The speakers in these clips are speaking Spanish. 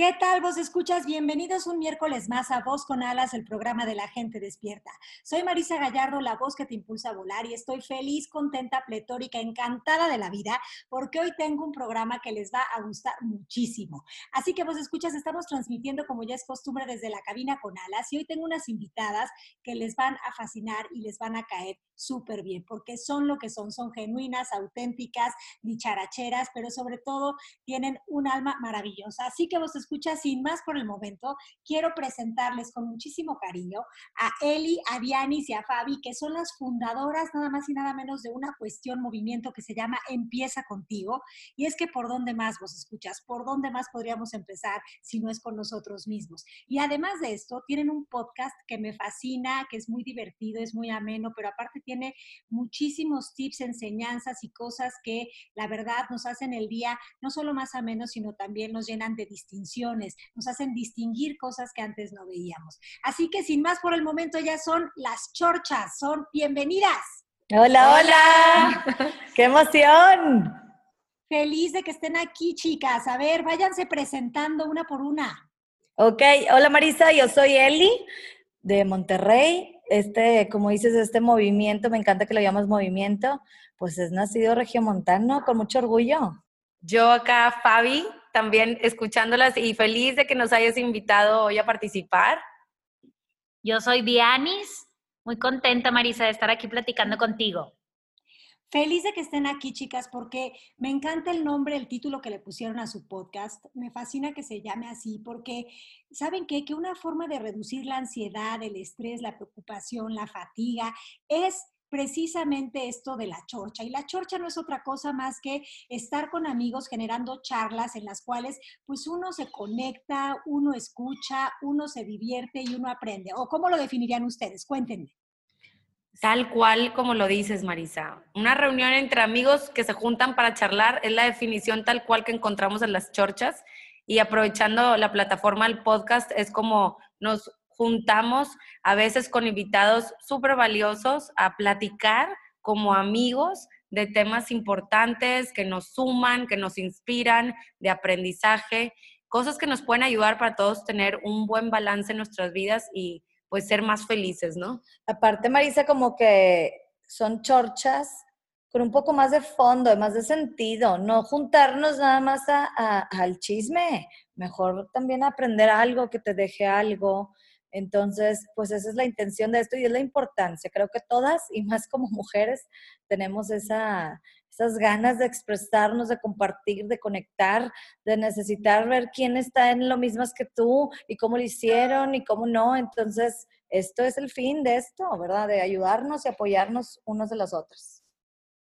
¿Qué tal vos escuchas? Bienvenidos un miércoles más a Voz con Alas, el programa de la gente despierta. Soy Marisa Gallardo, la voz que te impulsa a volar y estoy feliz, contenta, pletórica, encantada de la vida porque hoy tengo un programa que les va a gustar muchísimo. Así que vos escuchas, estamos transmitiendo como ya es costumbre desde la cabina con Alas y hoy tengo unas invitadas que les van a fascinar y les van a caer súper bien porque son lo que son, son genuinas, auténticas, dicharacheras, pero sobre todo tienen un alma maravillosa. Así que vos escucha, sin más por el momento, quiero presentarles con muchísimo cariño a Eli, a Dianis y a Fabi, que son las fundadoras nada más y nada menos de una cuestión, movimiento que se llama Empieza contigo. Y es que por dónde más vos escuchas, por dónde más podríamos empezar si no es con nosotros mismos. Y además de esto, tienen un podcast que me fascina, que es muy divertido, es muy ameno, pero aparte tiene muchísimos tips, enseñanzas y cosas que la verdad nos hacen el día no solo más ameno, sino también nos llenan de distinción nos hacen distinguir cosas que antes no veíamos. Así que sin más por el momento, ellas son las chorchas, son bienvenidas. Hola, hola, qué emoción. Feliz de que estén aquí, chicas. A ver, váyanse presentando una por una. Ok, hola Marisa, yo soy Eli de Monterrey. Este, como dices, este movimiento, me encanta que lo llamas movimiento, pues es nacido regiomontano con mucho orgullo. Yo acá, Fabi, también escuchándolas y feliz de que nos hayas invitado hoy a participar. Yo soy Dianis, muy contenta Marisa de estar aquí platicando contigo. Feliz de que estén aquí, chicas, porque me encanta el nombre, el título que le pusieron a su podcast. Me fascina que se llame así, porque saben qué? que una forma de reducir la ansiedad, el estrés, la preocupación, la fatiga, es precisamente esto de la chorcha. Y la chorcha no es otra cosa más que estar con amigos generando charlas en las cuales pues uno se conecta, uno escucha, uno se divierte y uno aprende. ¿O cómo lo definirían ustedes? Cuéntenme. Tal cual como lo dices, Marisa. Una reunión entre amigos que se juntan para charlar es la definición tal cual que encontramos en las chorchas. Y aprovechando la plataforma del podcast, es como nos juntamos a veces con invitados súper valiosos a platicar como amigos de temas importantes que nos suman, que nos inspiran, de aprendizaje, cosas que nos pueden ayudar para todos tener un buen balance en nuestras vidas y pues ser más felices, ¿no? Aparte, Marisa, como que son chorchas con un poco más de fondo, más de sentido, no juntarnos nada más al chisme, mejor también aprender algo que te deje algo, entonces, pues esa es la intención de esto y es la importancia. Creo que todas, y más como mujeres, tenemos esa, esas ganas de expresarnos, de compartir, de conectar, de necesitar ver quién está en lo mismo que tú y cómo lo hicieron y cómo no. Entonces, esto es el fin de esto, ¿verdad? De ayudarnos y apoyarnos unos de los otros.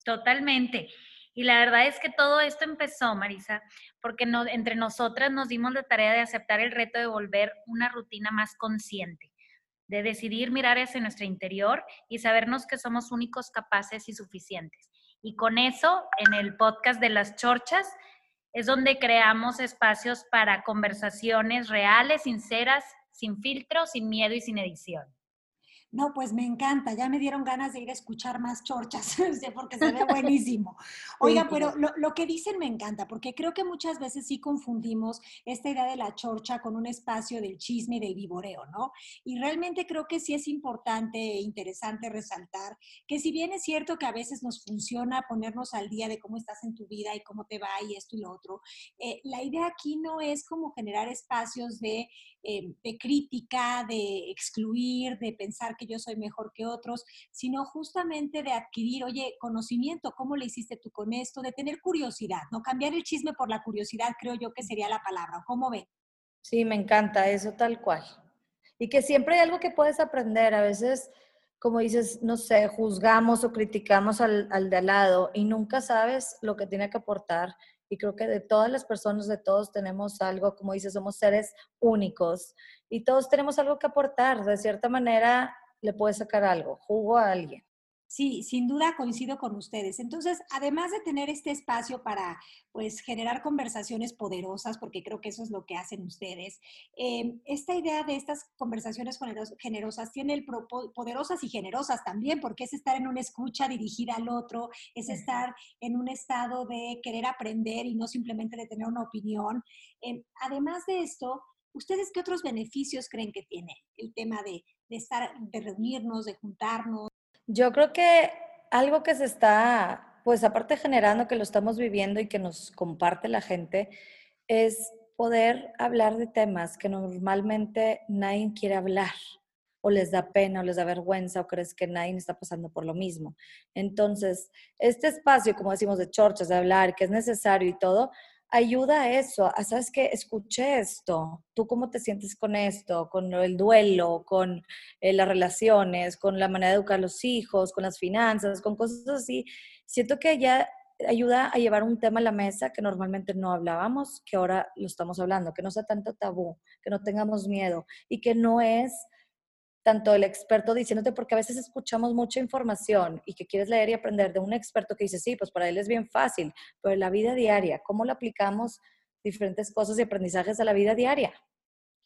Totalmente. Y la verdad es que todo esto empezó, Marisa, porque entre nosotras nos dimos la tarea de aceptar el reto de volver una rutina más consciente, de decidir mirar hacia nuestro interior y sabernos que somos únicos, capaces y suficientes. Y con eso, en el podcast de las chorchas, es donde creamos espacios para conversaciones reales, sinceras, sin filtro, sin miedo y sin edición. No, pues me encanta, ya me dieron ganas de ir a escuchar más chorchas, porque se ve buenísimo. Oigan, pero lo, lo, que dicen me encanta, porque creo que muchas veces sí confundimos esta idea de la chorcha con un espacio del chisme y del vivoreo, ¿no? Y realmente creo que sí es importante e interesante resaltar que si bien es cierto que a veces nos funciona ponernos al día de cómo estás en tu vida y cómo te va y esto y lo otro, eh, la idea aquí no es como generar espacios de eh, de crítica, de excluir, de pensar que yo soy mejor que otros, sino justamente de adquirir, oye, conocimiento, cómo le hiciste tú con esto, de tener curiosidad, ¿no? Cambiar el chisme por la curiosidad creo yo que sería la palabra. ¿Cómo ve? Sí, me encanta eso tal cual. Y que siempre hay algo que puedes aprender. A veces, como dices, no sé, juzgamos o criticamos al, al de al lado y nunca sabes lo que tiene que aportar Y creo que de todas las personas, de todos tenemos algo, como dices, somos seres únicos y todos tenemos algo que aportar. De cierta manera, le puedes sacar algo, jugo a alguien. Sí, sin duda coincido con ustedes. Entonces, además de tener este espacio para, pues, generar conversaciones poderosas, porque creo que eso es lo que hacen ustedes, eh, esta idea de estas conversaciones generosas tiene el poderosas y generosas también, porque es estar en una escucha dirigida al otro, es estar en un estado de querer aprender y no simplemente de tener una opinión. Eh, además de esto, ¿ustedes qué otros beneficios creen que tiene el tema de, de reunirnos, de juntarnos? Yo creo que algo que se está, pues aparte generando que lo estamos viviendo y que nos comparte la gente, es poder hablar de temas que normalmente nadie quiere hablar o les da pena o les da vergüenza o crees que nadie está pasando por lo mismo. Entonces, este espacio, como decimos, de chorchas, de hablar, que es necesario y todo, ayuda a eso, a, sabes que escuché esto, tú cómo te sientes con esto, con el duelo, con eh, las relaciones, con la manera de educar a los hijos, con las finanzas, con cosas así. Siento que ya ayuda a llevar un tema a la mesa que normalmente no hablábamos, que ahora lo estamos hablando, que no sea tanto tabú, que no tengamos miedo y que no es tanto el experto diciéndote, porque a veces escuchamos mucha información y que quieres leer y aprender de un experto que dice, sí, pues para él es bien fácil, pero en la vida diaria, ¿cómo lo aplicamos diferentes cosas y aprendizajes a la vida diaria?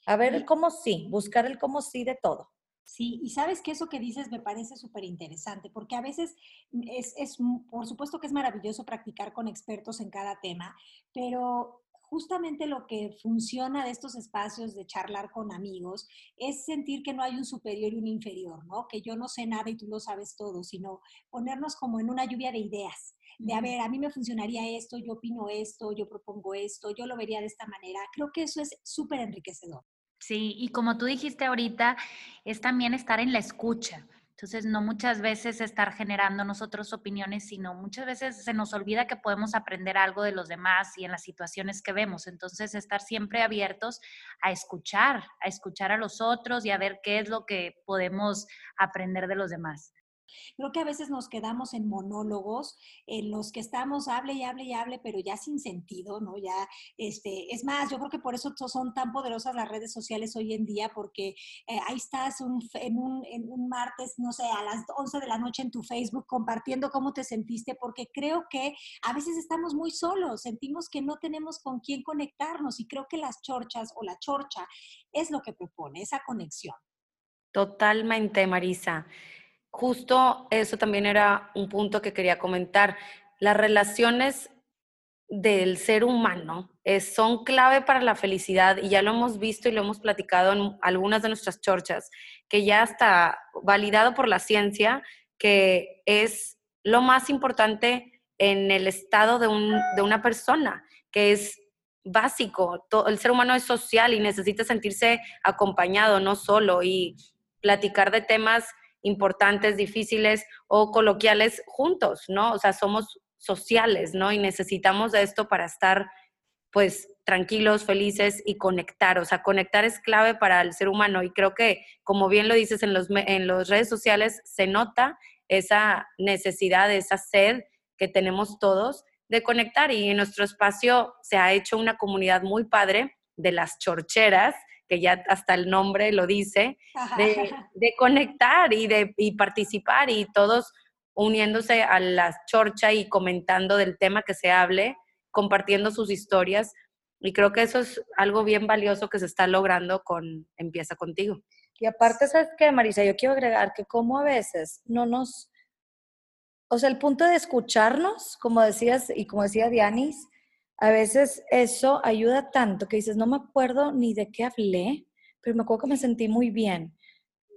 A ver el cómo sí, buscar el cómo sí de todo. Sí, y sabes que eso que dices me parece súper interesante, porque a veces es, es, por supuesto que es maravilloso practicar con expertos en cada tema, pero justamente lo que funciona de estos espacios de charlar con amigos es sentir que no hay un superior y un inferior, ¿no? Que yo no sé nada y tú lo sabes todo, sino ponernos como en una lluvia de ideas. De, a ver, a mí me funcionaría esto, yo opino esto, yo propongo esto, yo lo vería de esta manera. Creo que eso es súper enriquecedor. Sí, y como tú dijiste ahorita, es también estar en la escucha. Entonces, no muchas veces estar generando nosotros opiniones, sino muchas veces se nos olvida que podemos aprender algo de los demás y en las situaciones que vemos. Entonces, estar siempre abiertos a escuchar, a escuchar a los otros y a ver qué es lo que podemos aprender de los demás. Creo que a veces nos quedamos en monólogos en los que estamos, hable y hable y hable, pero ya sin sentido, ¿no? Ya, este, es más, yo creo que por eso son tan poderosas las redes sociales hoy en día, porque eh, ahí estás en, un, en un martes, no sé, a las 11 de la noche en tu Facebook compartiendo cómo te sentiste, porque creo que a veces estamos muy solos, sentimos que no tenemos con quién conectarnos y creo que las chorchas o la chorcha es lo que propone, esa conexión. Totalmente, Marisa justo eso también era un punto que quería comentar. Las relaciones del ser humano son clave para la felicidad y ya lo hemos visto y lo hemos platicado en algunas de nuestras chorchas, que ya está validado por la ciencia que es lo más importante en el estado de, de una persona, que es básico. el ser humano es social y necesita sentirse acompañado, no solo, y platicar de temas importantes, difíciles o coloquiales juntos, ¿no? O sea, somos sociales, ¿no? Y necesitamos de esto para estar, pues, tranquilos, felices y conectar. O sea, conectar es clave para el ser humano y creo que, como bien lo dices en los en las redes sociales, se nota esa necesidad, esa sed que tenemos todos de conectar y en nuestro espacio se ha hecho una comunidad muy padre de las chorcheras, que ya hasta el nombre lo dice, de, conectar y de participar y todos uniéndose a la chorcha y comentando del tema que se hable, compartiendo sus historias. Y creo que eso es algo bien valioso que se está logrando con Empieza contigo. Y aparte, ¿sabes qué, Marisa? Yo quiero agregar que como a veces no nos... O sea, el punto de escucharnos, como decías y como decía Dianis, a veces eso ayuda tanto que dices, no me acuerdo ni de qué hablé, pero me acuerdo que me sentí muy bien.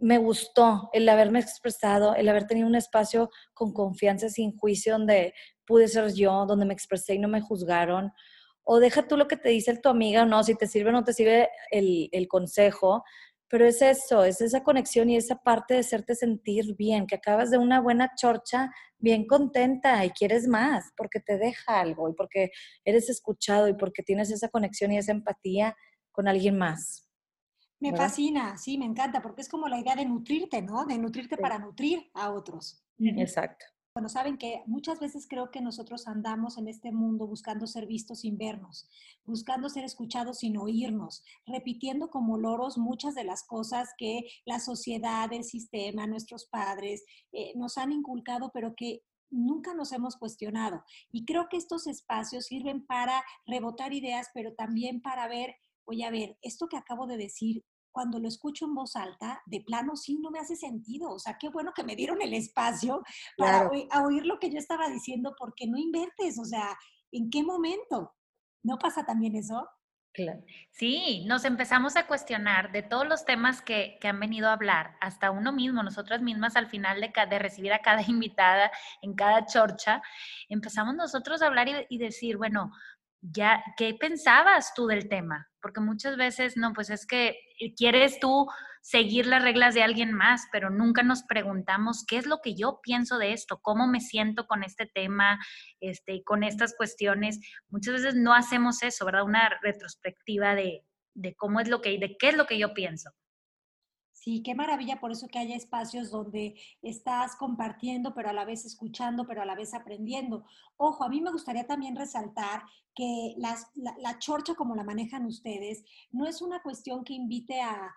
Me gustó el haberme expresado, el haber tenido un espacio con confianza, sin juicio, donde pude ser yo, donde me expresé y no me juzgaron. O deja tú lo que te dice tu amiga no, si te sirve o no te sirve el, el consejo, pero es eso, es esa conexión y esa parte de hacerte sentir bien, que acabas de una buena chorcha bien contenta y quieres más, porque te deja algo y porque eres escuchado y porque tienes esa conexión y esa empatía con alguien más. Me fascina, sí, me encanta, porque es como la idea de nutrirte, ¿no? De nutrirte para nutrir a otros. Exacto. Bueno, saben que muchas veces creo que nosotros andamos en este mundo buscando ser vistos sin vernos, buscando ser escuchados sin oírnos, repitiendo como loros muchas de las cosas que la sociedad, el sistema, nuestros padres eh, nos han inculcado, pero que nunca nos hemos cuestionado. Y creo que estos espacios sirven para rebotar ideas, pero también para ver, oye, a ver, esto que acabo de decir, cuando lo escucho en voz alta, de plano sí no me hace sentido. O sea, qué bueno que me dieron el espacio para oír, lo que yo estaba diciendo, porque no invertes. O sea, ¿en qué momento? ¿No pasa también eso? Claro. Sí, nos empezamos a cuestionar de todos los temas que, han venido a hablar, hasta uno mismo, nosotras mismas al final de, de recibir a cada invitada en cada chorcha, empezamos nosotros a hablar y, y decir, bueno, ya, ¿qué pensabas tú del tema? Porque muchas veces, no, pues es que eh, quieres tú seguir las reglas de alguien más, pero nunca nos preguntamos qué es lo que yo pienso de esto, cómo me siento con este tema, este, con estas cuestiones. Muchas veces no hacemos eso, ¿verdad? Una retrospectiva de, de cómo es lo que, de qué es lo que yo pienso. Sí, qué maravilla por eso que haya espacios donde estás compartiendo, pero a la vez escuchando, pero a la vez aprendiendo. Ojo, a mí me gustaría también resaltar que las, la, la, chorcha como la manejan ustedes no es una cuestión que invite a,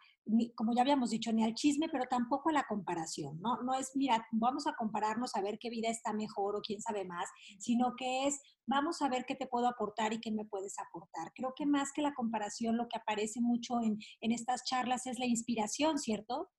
como ya habíamos dicho, ni al chisme, pero tampoco a la comparación, ¿no? No es, mira, vamos a compararnos a ver qué vida está mejor o quién sabe más, sino que es, vamos a ver qué te puedo aportar y qué me puedes aportar. Creo que más que la comparación, lo que aparece mucho en, en estas charlas es la inspiración, ¿cierto?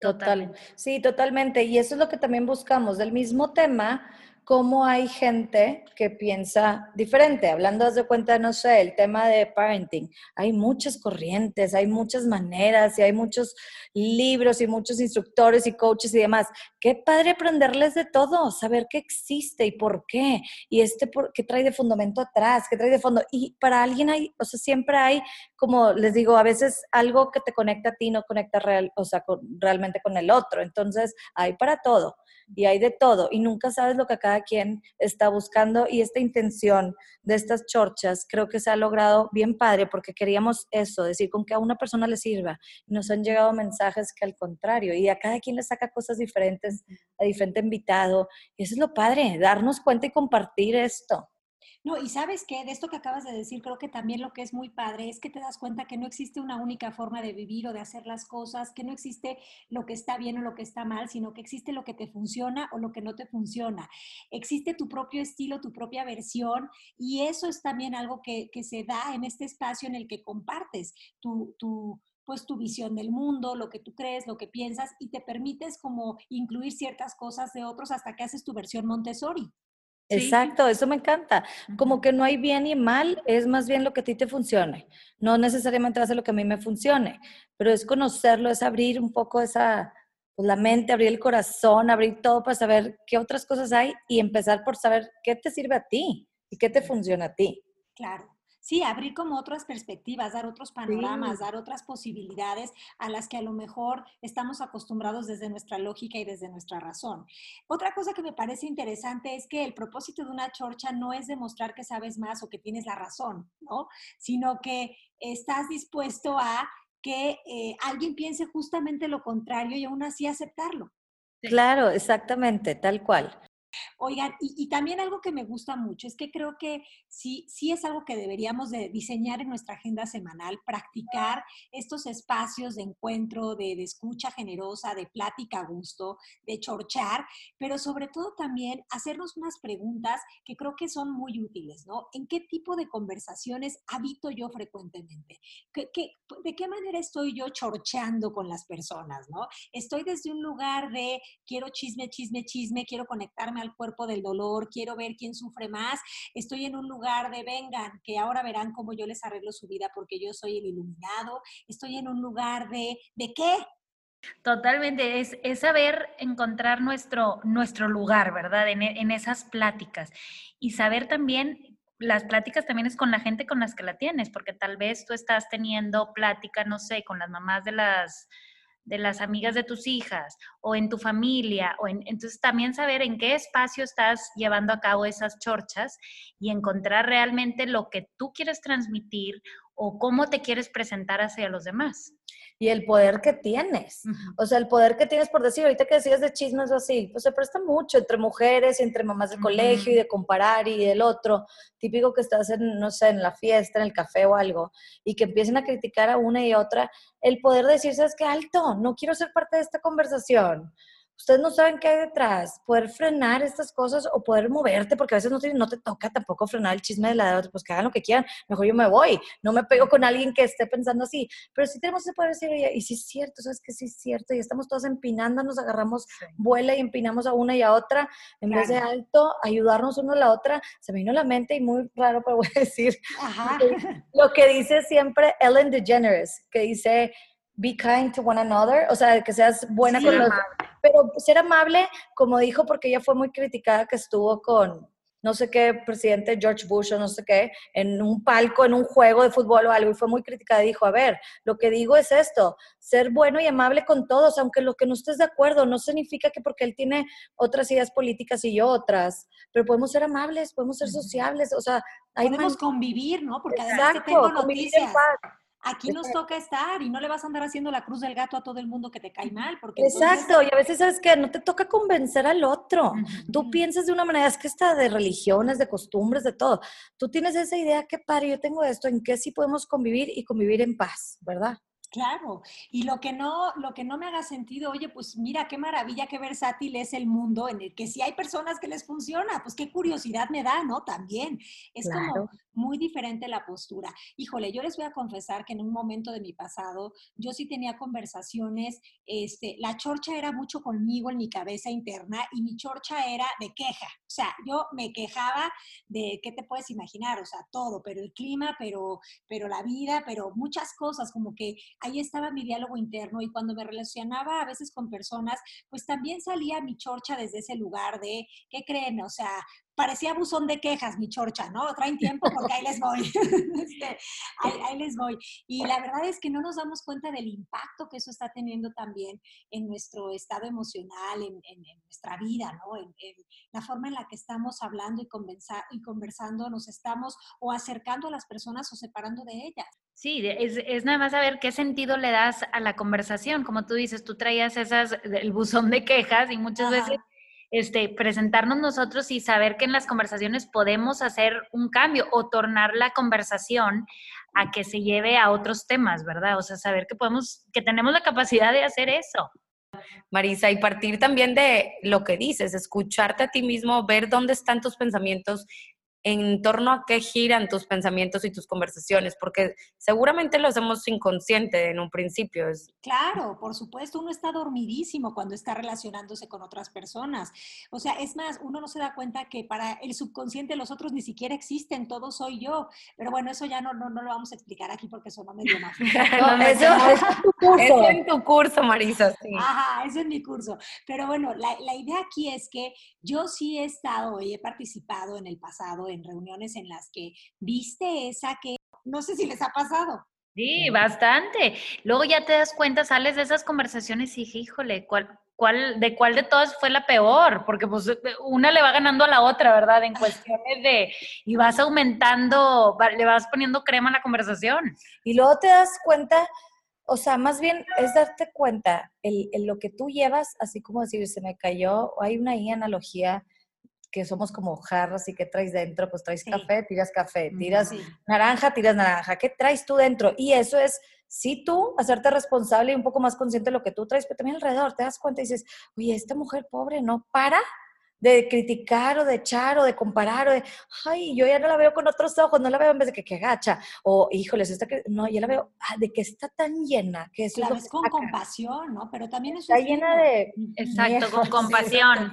Total, sí, totalmente. Y eso es lo que también buscamos, del mismo tema, cómo hay gente que piensa diferente. Hablando, de cuenta, no sé, el tema de parenting. Hay muchas corrientes, hay muchas maneras y hay muchos libros y muchos instructores y coaches y demás. Qué padre aprenderles de todo, saber qué existe y por qué. Y este, por, qué trae de fundamento atrás, qué trae de fondo. Y para alguien hay, o sea, siempre hay, como les digo, a veces algo que te conecta a ti no conecta real, o sea, realmente con el otro. Entonces, hay para todo y hay de todo y nunca sabes lo que cada quien está buscando y esta intención de estas chorchas creo que se ha logrado bien padre porque queríamos eso, decir con que a una persona le sirva. Nos han llegado mensajes que al contrario y a cada quien le saca cosas diferentes a diferente invitado y eso es lo padre, darnos cuenta y compartir esto. No, y sabes que de esto que acabas de decir, creo que también lo que es muy padre es que te das cuenta que no existe una única forma de vivir o de hacer las cosas, que no existe lo que está bien o lo que está mal, sino que existe lo que te funciona o lo que no te funciona. Existe tu propio estilo, tu propia versión, y eso es también algo que, se da en este espacio en el que compartes tu, tu pues tu visión del mundo, lo que tú crees, lo que piensas y te permites como incluir ciertas cosas de otros hasta que haces tu versión Montessori. Exacto, eso me encanta. Como que no hay bien y mal, es más bien lo que a ti te funcione. No necesariamente hace lo que a mí me funcione, pero es conocerlo, es abrir un poco esa, pues, la mente, abrir el corazón, abrir todo para saber qué otras cosas hay y empezar por saber qué te sirve a ti y qué te funciona a ti. Claro sí, abrir como otras perspectivas, dar otros panoramas, dar otras posibilidades a las que a lo mejor estamos acostumbrados desde nuestra lógica y desde nuestra razón. Otra cosa que me parece interesante es que el propósito de una chorcha no es demostrar que sabes más o que tienes la razón, ¿no? Sino que estás dispuesto a que eh, alguien piense justamente lo contrario y aún así aceptarlo. Claro, exactamente, tal cual. Oigan, y, también algo que me gusta mucho es que creo que sí, sí es algo que deberíamos de diseñar en nuestra agenda semanal, practicar estos espacios de encuentro, de, de escucha generosa, de plática a gusto, de chorchar, pero sobre todo también hacernos unas preguntas que creo que son muy útiles, ¿no? ¿En qué tipo de conversaciones habito yo frecuentemente? ¿Qué, qué, de qué manera estoy yo chorcheando con las personas, ¿no? Estoy desde un lugar de quiero chisme, chisme, chisme, quiero conectarme al cuerpo del dolor, quiero ver quién sufre más, estoy en un lugar de vengan, que ahora verán cómo yo les arreglo su vida porque yo soy el iluminado, estoy en un lugar de, ¿de qué? Totalmente, es, es, saber encontrar nuestro, nuestro lugar, ¿verdad? En, en, esas pláticas. Y saber también, las pláticas también es con la gente con las que la tienes, porque tal vez tú estás teniendo plática, no sé, con las mamás de las de las amigas de tus hijas o en tu familia, o en, entonces también saber en qué espacio estás llevando a cabo esas chorchas y encontrar realmente lo que tú quieres transmitir o cómo te quieres presentar hacia los demás. Y el poder que tienes. O sea, el poder que tienes por decir, ahorita que decías de chismes o así, pues se presta mucho entre mujeres y entre mamás de colegio y de comparar y del otro. Típico que estás en, no sé, en la fiesta, en el café o algo, y que empiecen a criticar a una y otra. El poder decir, ¿sabes qué? Alto, no quiero ser parte de esta conversación ustedes no saben qué hay detrás, poder frenar estas cosas o poder moverte, porque a veces no te, no te toca tampoco frenar el chisme de la de otra, pues que hagan lo que quieran, mejor yo me voy, no me pego con alguien que esté pensando así, pero sí tenemos que poder decir, y sí es cierto, sabes que sí es cierto, y estamos todos empinando, nos agarramos vuela y empinamos a una y a otra, en vez de alto, ayudarnos uno a la otra, se me vino a la mente y muy raro, pero voy a decir lo que dice siempre Ellen DeGeneres, que dice, be kind to one another, o sea, que seas buena con los... Pero ser amable, como dijo, porque ella fue muy criticada que estuvo con no sé qué presidente George Bush o no sé qué, en un palco, en un juego de fútbol o algo, y fue muy criticada y dijo, a ver, lo que digo es esto, ser bueno y amable con todos, aunque lo que no estés de acuerdo, no significa que porque él tiene otras ideas políticas y yo otras, pero podemos ser amables, podemos ser sociables, o sea, hay podemos convivir, ¿no? Porque además que tengo noticias aquí nos toca estar y no le vas a andar haciendo la cruz del gato a todo el mundo que te cae mal. Porque Exacto, y a veces sabes que no te toca convencer al otro. Tú piensas de una manera, es que está de religiones, de costumbres, de todo. Tú tienes esa idea, que padre, yo tengo esto, en qué sí podemos convivir y convivir en paz, ¿verdad? Claro, y lo que no, lo que no me haga sentido, oye, pues mira qué maravilla, qué versátil es el mundo en el que si hay personas que les funciona, pues qué curiosidad me da, ¿no? También es como muy diferente la postura. Híjole, yo les voy a confesar que en un momento de mi pasado yo sí tenía conversaciones, este, la chorcha era mucho conmigo en mi cabeza interna y mi chorcha era de queja. O sea, yo me quejaba de qué te puedes imaginar, o sea, todo, pero el clima, pero pero la vida, pero muchas cosas como que ahí estaba mi diálogo interno y cuando me relacionaba a veces con personas, pues también salía mi chorcha desde ese lugar de, ¿qué creen? O sea, parecía buzón de quejas, mi chorcha, ¿no? Traen tiempo porque ahí les voy. Este, ahí, les voy. Y la verdad es que no nos damos cuenta del impacto que eso está teniendo también en nuestro estado emocional, en, nuestra vida, ¿no? En, la forma en la que estamos hablando y, y conversando, nos estamos o acercando a las personas o separando de ellas. Sí, es, es, nada más saber qué sentido le das a la conversación. Como tú dices, tú traías esas, el buzón de quejas y muchas veces este, presentarnos nosotros y saber que en las conversaciones podemos hacer un cambio o tornar la conversación a que se lleve a otros temas, ¿verdad? O sea, saber que podemos, que tenemos la capacidad de hacer eso. Marisa, y partir también de lo que dices, escucharte a ti mismo, ver dónde están tus pensamientos en torno a qué giran tus pensamientos y tus conversaciones, porque seguramente lo hacemos inconsciente en un principio. Claro, por supuesto, uno está dormidísimo cuando está relacionándose con otras personas. O sea, es más, uno no se da cuenta que para el subconsciente los otros ni siquiera existen, todo soy yo. Pero bueno, eso ya no, no, no lo vamos a explicar aquí porque eso no me dio más. eso, es tu curso. Eso en tu curso, Marisa. Sí. Ajá, eso es mi curso. Pero bueno, la, la idea aquí es que yo sí he estado y he participado en el pasado en reuniones en las que viste esa que no sé si les ha pasado. Sí, bastante. Luego ya te das cuenta, sales de esas conversaciones y dije, híjole, ¿cuál, cuál, ¿de cuál de todas fue la peor? Porque pues una le va ganando a la otra, ¿verdad? En cuestiones de, y vas aumentando, le vas poniendo crema a la conversación. Y luego te das cuenta, o sea, más bien es darte cuenta, el, lo que tú llevas, así como decir, se me cayó, hay una analogía que somos como jarras y que traes dentro, pues traes café, tiras café, tiras naranja, tiras naranja, ¿qué traes tú dentro? Y eso es, sí tú, hacerte responsable y un poco más consciente de lo que tú traes, pero también alrededor te das cuenta y dices, oye, esta mujer pobre no para de criticar o de echar o de comparar o de, ay, yo ya no la veo con otros ojos, no la veo en vez de que, que agacha, o híjoles, esta que, no, ya la veo, ah, de que está tan llena, que es claro, es con compasión, ¿no? Pero también es Está llena de... Exacto, con compasión.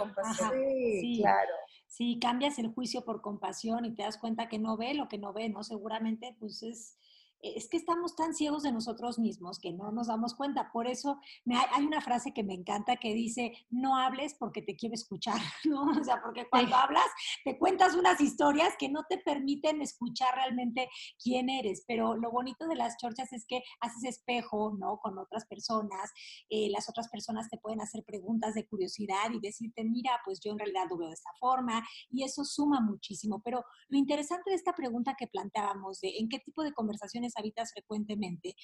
sí, claro. Si cambias el juicio por compasión y te das cuenta que no ve lo que no ve, ¿no? Seguramente, pues es, es que estamos tan ciegos de nosotros mismos que no nos damos cuenta. Por eso me, hay una frase que me encanta que dice, no hables porque te quiero escuchar, ¿no? O sea, porque cuando hablas te cuentas unas historias que no te permiten escuchar realmente quién eres. Pero lo bonito de las chorchas es que haces espejo, ¿no? Con otras personas. Eh, las otras personas te pueden hacer preguntas de curiosidad y decirte, mira, pues yo en realidad lo veo de esta forma. Y eso suma muchísimo. Pero lo interesante de esta pregunta que planteábamos de en qué tipo de conversaciones habitas frecuentemente,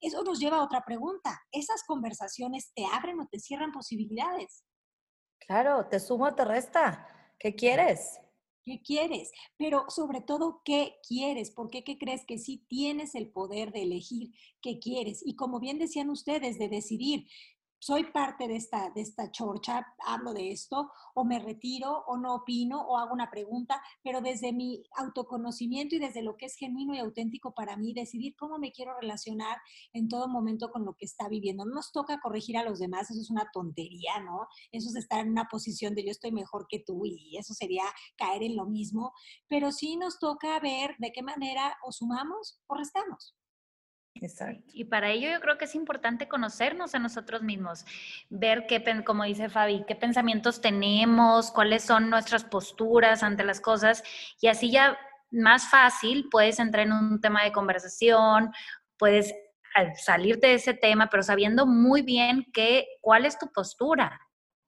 eso nos lleva a otra pregunta. ¿Esas conversaciones te abren o te cierran posibilidades? Claro, te suma o te resta. ¿Qué quieres? ¿Qué quieres? Pero sobre todo, ¿qué quieres? ¿Por qué, qué crees que sí tienes el poder de elegir qué quieres? Y como bien decían ustedes, de decidir, soy parte de esta, de esta chorcha, hablo de esto, o me retiro, o no opino, o hago una pregunta, pero desde mi autoconocimiento y desde lo que es genuino y auténtico para mí, decidir cómo me quiero relacionar en todo momento con lo que está viviendo. No nos toca corregir a los demás, eso es una tontería, ¿no? Eso es estar en una posición de yo estoy mejor que tú y eso sería caer en lo mismo, pero sí nos toca ver de qué manera o sumamos o restamos. Exacto. Y para ello yo creo que es importante conocernos a nosotros mismos, ver qué, como dice Fabi, qué pensamientos tenemos, cuáles son nuestras posturas ante las cosas y así ya más fácil puedes entrar en un tema de conversación, puedes eh, salirte de ese tema, pero sabiendo muy bien qué, cuál es tu postura.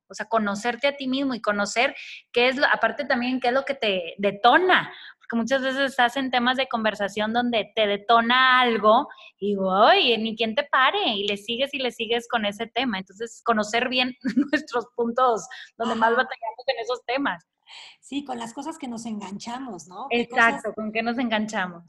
O sea, conocerte a ti mismo y conocer qué es, lo, aparte también, qué es lo que te detona, que muchas veces estás en temas de conversación donde te detona algo y oye, ni quien te pare y le sigues y le sigues con ese tema. Entonces, conocer bien nuestros puntos donde más batallamos en esos temas. Sí, con las cosas que nos enganchamos, ¿no? Exacto, con qué nos enganchamos.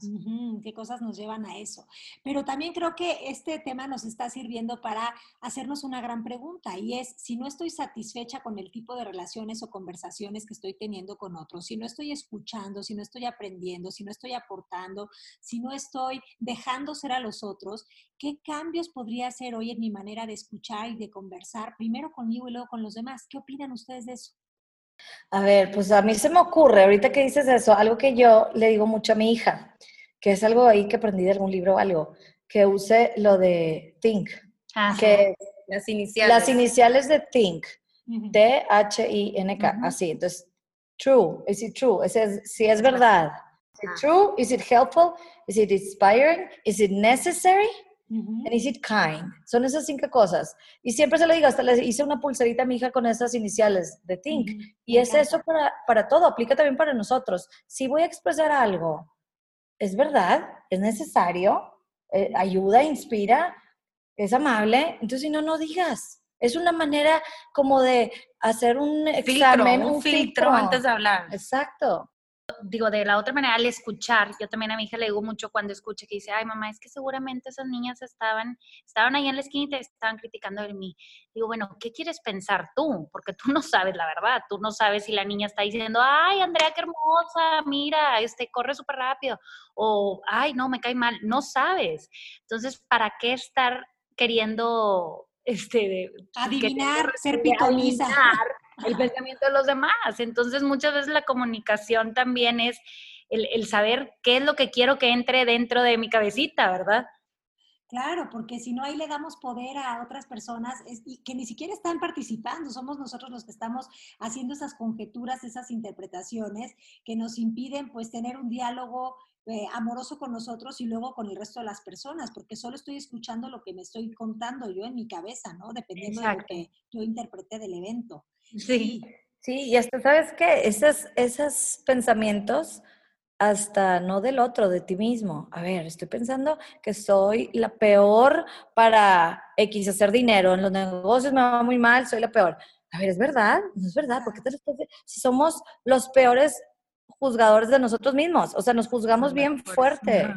qué cosas nos llevan a eso. Pero también creo que este tema nos está sirviendo para hacernos una gran pregunta y es, si no estoy satisfecha con el tipo de relaciones o conversaciones que estoy teniendo con otros, si no estoy escuchando, si no estoy aprendiendo, si no estoy aportando, si no estoy dejando ser a los otros, ¿qué cambios podría hacer hoy en mi manera de escuchar y de conversar, primero conmigo y luego con los demás? ¿Qué opinan ustedes de eso? A ver, pues a mí se me ocurre, ahorita que dices eso, algo que yo le digo mucho a mi hija, que es algo ahí que aprendí de algún libro o algo, que use lo de think. que las iniciales. Las iniciales de think. T-H-I-N-K, así. Entonces, true, is it true? Es, si es verdad. Is it true? Is it helpful? Is it inspiring? Is it necessary? And is it kind? Son esas cinco cosas. Y siempre se lo digo, hasta le hice una pulserita a mi hija con esas iniciales de think. Y es eso para, para todo, aplica también para nosotros. Si voy a expresar algo, ¿es verdad? ¿Es necesario? Eh, ¿Ayuda? ¿Inspira? ¿Es amable? Entonces, si no, no digas. Es una manera como de hacer un examen, un, filtro antes de hablar. Exacto digo, de la otra manera, al escuchar, yo también a mi hija le digo mucho cuando escucha que dice, ay mamá, es que seguramente esas niñas estaban, estaban ahí en la esquina y te estaban criticando de mí. Digo, bueno, ¿qué quieres pensar tú? Porque tú no sabes la verdad, tú no sabes si la niña está diciendo, ay Andrea, qué hermosa, mira, este, corre súper rápido, o, ay, no, me cae mal, no sabes. Entonces, ¿para qué estar queriendo este, adivinar, ser pitoniza el pensamiento de los demás. Entonces, muchas veces la comunicación también es el, saber qué es lo que quiero que entre dentro de mi cabecita, ¿verdad? Claro, porque si no ahí le damos poder a otras personas que ni siquiera están participando, somos nosotros los que estamos haciendo esas conjeturas, esas interpretaciones que nos impiden pues tener un diálogo eh, amoroso con nosotros y luego con el resto de las personas, porque solo estoy escuchando lo que me estoy contando yo en mi cabeza, ¿no? Dependiendo de lo que yo interprete del evento. Sí, sí, y hasta sabes que esos, esos pensamientos, hasta no del otro, de ti mismo. A ver, estoy pensando que soy la peor para X hacer dinero, en los negocios me va muy mal, soy la peor. A ver, ¿es verdad? No es verdad, porque si somos los peores juzgadores de nosotros mismos, o sea, nos juzgamos bien fuerte.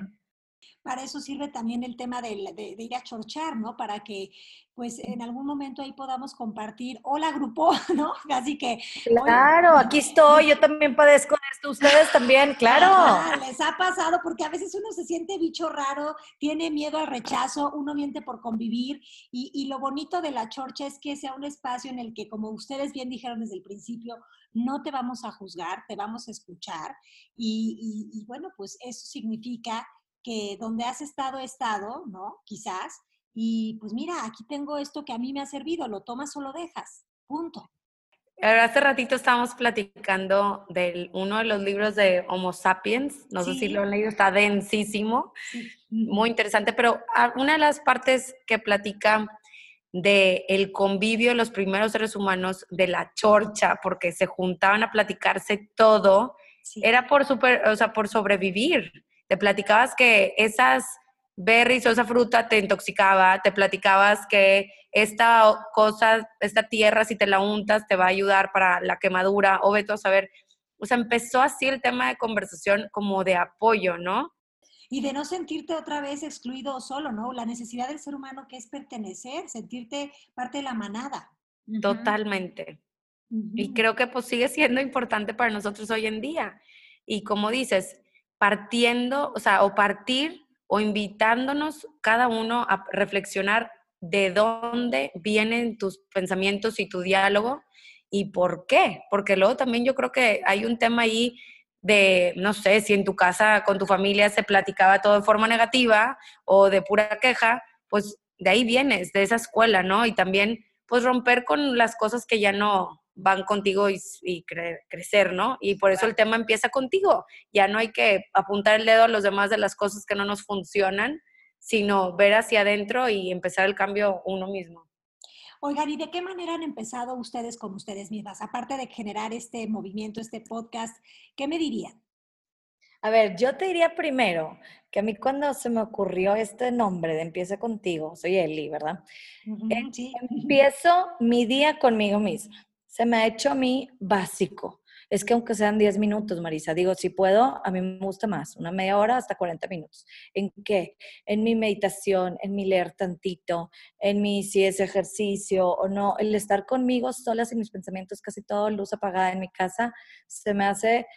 Para eso sirve también el tema de, de, ir a chorchar, ¿no? Para que pues en algún momento ahí podamos compartir, hola grupo, ¿no? Así que... Claro, aquí estoy, yo también padezco esto, ustedes también, claro. les ha pasado porque a veces uno se siente bicho raro, tiene miedo al rechazo, uno miente por convivir y, y lo bonito de la chorcha es que sea un espacio en el que, como ustedes bien dijeron desde el principio, no te vamos a juzgar, te vamos a escuchar y, y, y bueno, pues eso significa que donde has estado, he estado, ¿no? Quizás, y pues mira, aquí tengo esto que a mí me ha servido, lo tomas o lo dejas, punto. Hace ratito estábamos platicando de uno de los libros de Homo Sapiens, no sé si lo han leído, está densísimo, muy interesante, pero una de las partes que platica de el convivio de los primeros seres humanos, de la chorcha, porque se juntaban a platicarse todo, era por, super, o sea, por sobrevivir. Te platicabas que esas berries o esa fruta te intoxicaba, te platicabas que esta cosa, esta tierra, si te la untas, te va a ayudar para la quemadura, o veto a saber. O sea, empezó así el tema de conversación como de apoyo, ¿no? Y de no sentirte otra vez excluido o solo, ¿no? La necesidad del ser humano que es pertenecer, sentirte parte de la manada. Totalmente. Y creo que pues sigue siendo importante para nosotros hoy en día. Y como dices, partiendo, o sea, o partir o invitándonos cada uno a reflexionar de dónde vienen tus pensamientos y tu diálogo y por qué. Porque luego también yo creo que hay un tema ahí de, no sé, si en tu casa con tu familia se platicaba todo de forma negativa o de pura queja, pues de ahí vienes, de esa escuela, ¿no? Y también, pues romper con las cosas que ya no, van contigo y, crecer, ¿no? Y por eso el tema empieza contigo. Ya no hay que apuntar el dedo a los demás de las cosas que no nos funcionan, sino ver hacia adentro y empezar el cambio uno mismo. Oigan, ¿y de qué manera han empezado ustedes con ustedes mismas? Aparte de generar este movimiento, este podcast, ¿qué me dirían? A ver, yo te diría primero que a mí cuando se me ocurrió este nombre de Empieza contigo, soy Eli, ¿verdad? Sí. Empiezo mi día conmigo misma se me ha hecho a mí básico. Es que aunque sean 10 minutos, Marisa, digo, si puedo, a mí me gusta más, una media hora hasta 40 minutos. ¿En qué? En mi meditación, en mi leer tantito, en mi si es ejercicio o no, el estar conmigo sola sin mis pensamientos, casi todo luz apagada en mi casa, se me hace,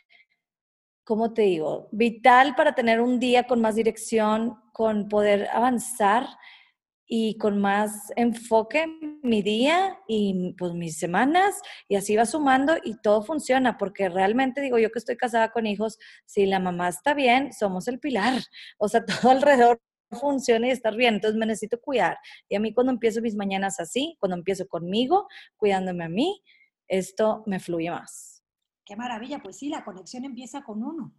¿cómo te digo? Vital para tener un día con más dirección, con poder avanzar y con más enfoque mi día y pues mis semanas y así va sumando y todo funciona porque realmente digo yo que estoy casada con hijos, si la mamá está bien, somos el pilar, o sea, todo alrededor funciona y estar bien, entonces me necesito cuidar. Y a mí cuando empiezo mis mañanas así, cuando empiezo conmigo, cuidándome a mí, esto me fluye más. Qué maravilla, pues sí, la conexión empieza con uno.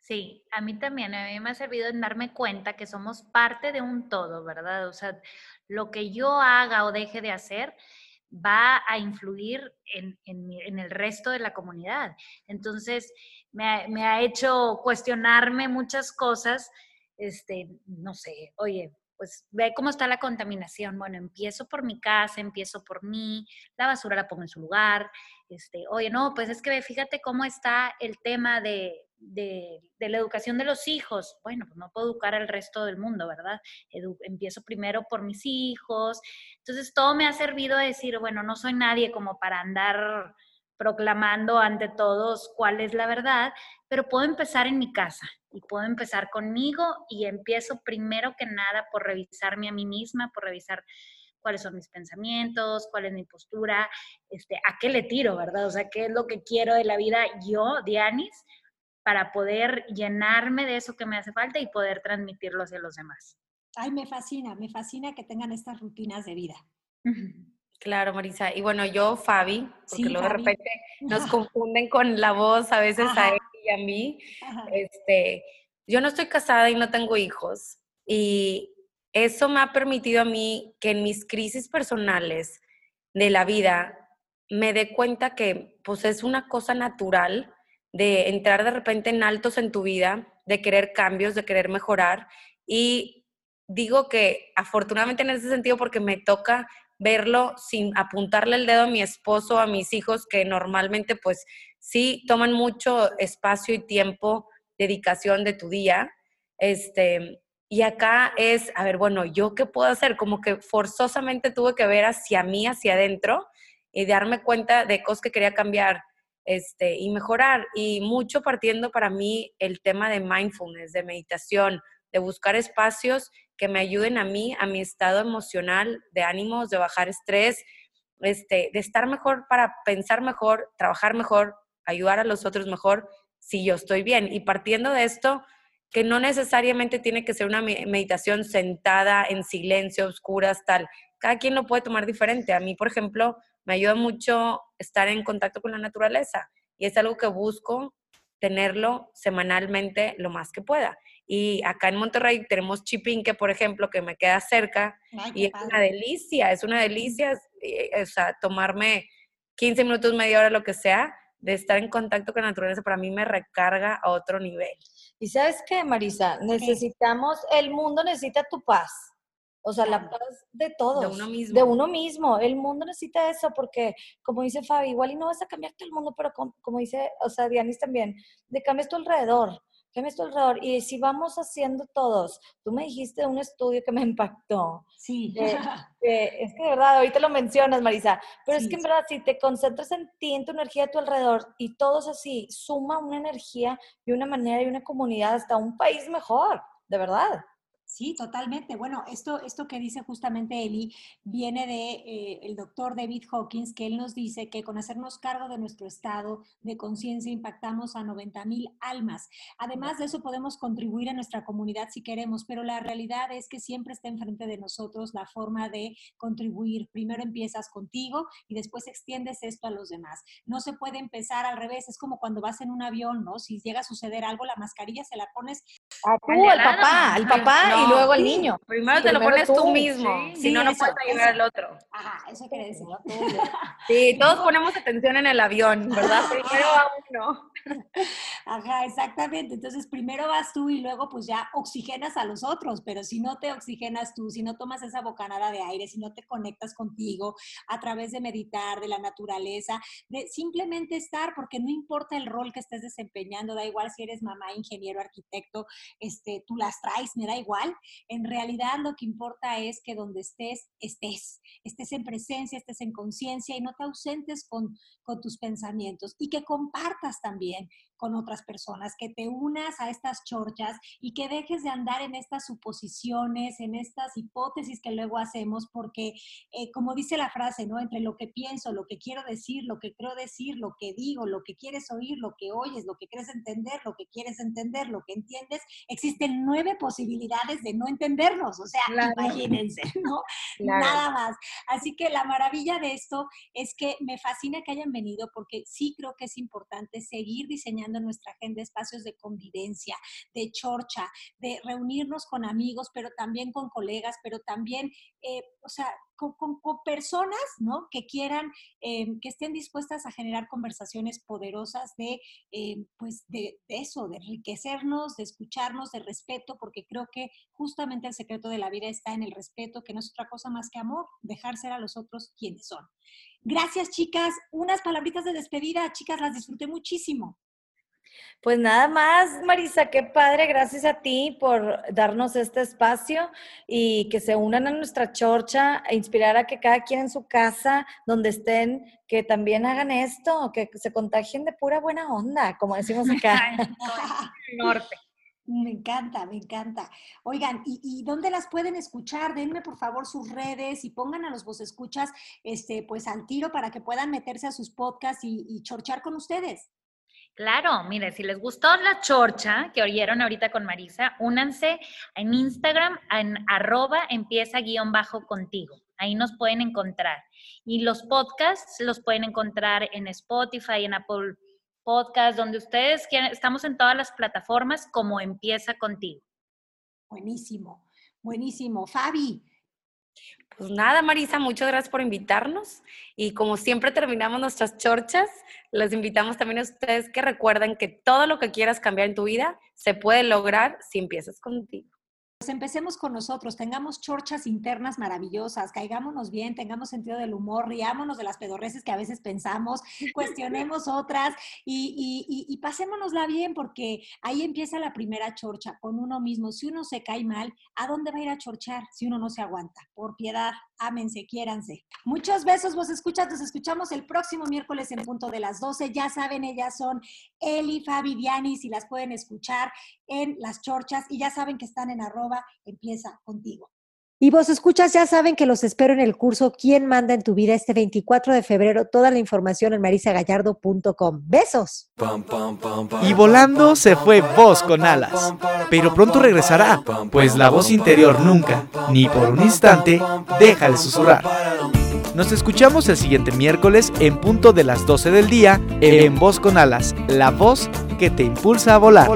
Sí, a mí también, a mí me ha servido en darme cuenta que somos parte de un todo, ¿verdad? O sea, lo que yo haga o deje de hacer va a influir en, el resto de la comunidad. Entonces, me ha, me ha, hecho cuestionarme muchas cosas, este, no sé, oye, pues ve cómo está la contaminación. Bueno, empiezo por mi casa, empiezo por mí, la basura la pongo en su lugar. Este, oye, no, pues es que fíjate cómo está el tema de, de, la educación de los hijos. Bueno, pues no puedo educar al resto del mundo, ¿verdad? empiezo primero por mis hijos. Entonces, todo me ha servido a decir, bueno, no soy nadie como para andar proclamando ante todos cuál es la verdad, pero puedo empezar en mi casa y puedo empezar conmigo y empiezo primero que nada por revisarme a mí misma, por revisar cuáles son mis pensamientos, cuál es mi postura, este, a qué le tiro, ¿verdad? O sea, qué es lo que quiero de la vida yo, Dianis, para poder llenarme de eso que me hace falta y poder transmitirlo hacia los demás. Ay, me fascina, me fascina que tengan estas rutinas de vida. Claro, Marisa. Y bueno, yo, Fabi, porque luego de repente nos confunden con la voz a veces a él y a mí. Este, yo no estoy casada y no tengo hijos. Y eso me ha permitido a mí que en mis crisis personales de la vida me dé cuenta que pues es una cosa natural de entrar de repente en altos en tu vida, de querer cambios, de querer mejorar. Y digo que afortunadamente en ese sentido porque me toca verlo sin apuntarle el dedo a mi esposo, a mis hijos, que normalmente pues sí toman mucho espacio y tiempo, dedicación de tu día. Este, y acá es, a ver, bueno, ¿yo qué puedo hacer? Como que forzosamente tuve que ver hacia mí, hacia adentro, y darme cuenta de cosas que quería cambiar este, y mejorar. Y mucho partiendo para mí el tema de mindfulness, de meditación, de buscar espacios que me ayuden a mí, a mi estado emocional, de ánimos, de bajar estrés, este, de estar mejor para pensar mejor, trabajar mejor, ayudar a los otros mejor, si yo estoy bien. Y partiendo de esto, que no necesariamente tiene que ser una meditación sentada en silencio, oscuras, tal. Cada quien lo puede tomar diferente. A mí, por ejemplo, me ayuda mucho estar en contacto con la naturaleza y es algo que busco tenerlo semanalmente lo más que pueda. Y acá en Monterrey tenemos Chipinque, por ejemplo, que me queda cerca y es una delicia, es una delicia, eh, o sea, tomarme 15 minutos, media hora, lo que sea, de estar en contacto con la naturaleza, para mí me recarga a otro nivel. Y sabes qué, Marisa, necesitamos, el mundo necesita tu paz. O sea, la paz de todos. De uno mismo. De uno mismo. El mundo necesita eso porque, como dice Fabi, igual y no vas a cambiar todo el mundo, pero como, como dice, o sea, Dianis también, de cambias tu alrededor. Cambias tu alrededor. Y si vamos haciendo todos, tú me dijiste un estudio que me impactó. Sí. de- de- es que de verdad, ahorita lo mencionas, Marisa, pero es que en verdad, si te concentras en ti, en tu energía a tu alrededor, y todos así, suma una energía y una manera y una comunidad hasta un país mejor, de verdad. Sí, totalmente. Bueno, esto, esto que dice justamente Eli viene de eh, el doctor David Hawkins, que él nos dice que con hacernos cargo de nuestro estado de conciencia impactamos a 90 mil almas. Además de eso, podemos contribuir a nuestra comunidad si queremos, pero la realidad es que siempre está enfrente de nosotros la forma de contribuir. Primero empiezas contigo y después extiendes esto a los demás. No se puede empezar al revés. Es como cuando vas en un avión, ¿no? Si llega a suceder algo, la mascarilla se la pones A tú, Al papá, al papá No, y luego al sí. niño. Primero te lo Primero pones tú, tú, mismo, sí. si Sí, no, no puedes ayudar eso. al otro. Ajá, eso quiere decir. Sí, todos ponemos atención en el avión, ¿verdad? Primero a uno. Ajá, exactamente. Entonces, primero vas tú y luego pues ya oxigenas a los otros, pero si no te oxigenas tú, si no tomas esa bocanada de aire, si no te conectas contigo a través de meditar, de la naturaleza, de simplemente estar, porque no importa el rol que estés desempeñando, da igual si eres mamá, ingeniero, arquitecto, este, tú las traes, me da igual. En realidad lo que importa es que donde estés, estés, estés en presencia, estés en conciencia y no te ausentes con, con tus pensamientos y que compartas también con otras personas, que te unas a estas chorchas y que dejes de andar en estas suposiciones, en estas hipótesis que luego hacemos, porque eh, como dice la frase, ¿no? Entre lo que pienso, lo que quiero decir, lo que creo decir, lo que digo, lo que quieres oír, lo que oyes, lo que crees entender, lo que quieres entender, lo que entiendes, existen nueve posibilidades de no entendernos, o sea, Claro. imagínense, ¿no? Claro. Nada más. Así que la maravilla de esto es que me fascina que hayan venido porque sí creo que es importante seguir diseñando en nuestra agenda espacios de convivencia, de chorcha, de reunirnos con amigos, pero también con colegas, pero también, eh, o sea, con, con- con personas, ¿no? Que quieran, eh, que estén dispuestas a generar conversaciones poderosas de, eh, pues, de, de eso, de enriquecernos, de escucharnos, de respeto, porque creo que justamente el secreto de la vida está en el respeto, que no es otra cosa más que amor, dejar ser a los otros quienes son. Gracias, chicas. Unas palabritas de despedida, chicas, las disfruté muchísimo. Pues nada más, Marisa, qué padre, gracias a ti por darnos este espacio y que se unan a nuestra chorcha, e inspirar a que cada quien en su casa, donde estén, que también hagan esto, que se contagien de pura buena onda, como decimos acá. El norte. Me encanta, me encanta. Oigan, ¿y, y dónde las pueden escuchar? Denme por favor sus redes y pongan a los vos escuchas este, pues al tiro para que puedan meterse a sus podcasts y, y chorchar con ustedes. Claro, mire, si les gustó la chorcha que oyeron ahorita con Marisa, únanse en Instagram en arroba empieza guion bajo contigo. Ahí nos pueden encontrar. Y los podcasts los pueden encontrar en Spotify, en Apple Podcasts, donde ustedes quieran. Estamos en todas las plataformas como empieza contigo. Buenísimo, buenísimo. Fabi, Pues nada, Marisa, muchas gracias por invitarnos. Y como siempre terminamos nuestras chorchas, les invitamos también a ustedes que recuerden que todo lo que quieras cambiar en tu vida se puede lograr si empiezas contigo. Pues empecemos con nosotros, tengamos chorchas internas maravillosas, caigámonos bien, tengamos sentido del humor, riámonos de las pedorreces que a veces pensamos, cuestionemos otras y, y, y, y pasémonosla bien porque ahí empieza la primera chorcha con uno mismo. Si uno se cae mal, ¿a dónde va a ir a chorchar si uno no se aguanta? Por piedad, ámense, quiéranse. Muchos besos, vos escuchas, nos escuchamos el próximo miércoles en punto de las 12. Ya saben, ellas son Eli, Fabi, Diani, si las pueden escuchar en las chorchas y ya saben que están en arroba empieza contigo. Y vos escuchas, ya saben que los espero en el curso ¿Quién manda en tu vida? este 24 de febrero. Toda la información en marisagallardo.com. Besos. Y volando se fue Voz con alas. Pero pronto regresará, pues la voz interior nunca, ni por un instante, deja de susurrar. Nos escuchamos el siguiente miércoles en punto de las 12 del día en Voz con alas, la voz que te impulsa a volar.